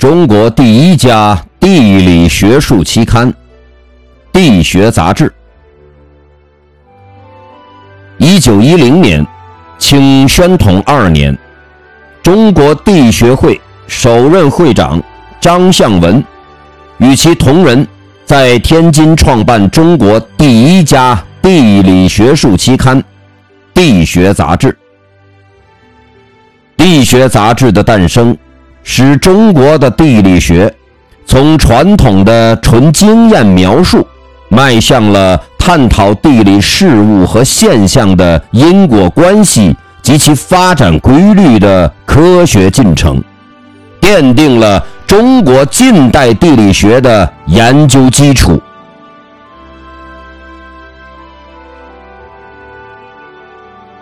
中国第一家地理学术期刊《地学杂志》。一九一零年，清宣统二年，中国地学会首任会长张向文与其同仁在天津创办中国第一家地理学术期刊《地学杂志》。《地学杂志》的诞生。使中国的地理学从传统的纯经验描述，迈向了探讨地理事物和现象的因果关系及其发展规律的科学进程，奠定了中国近代地理学的研究基础。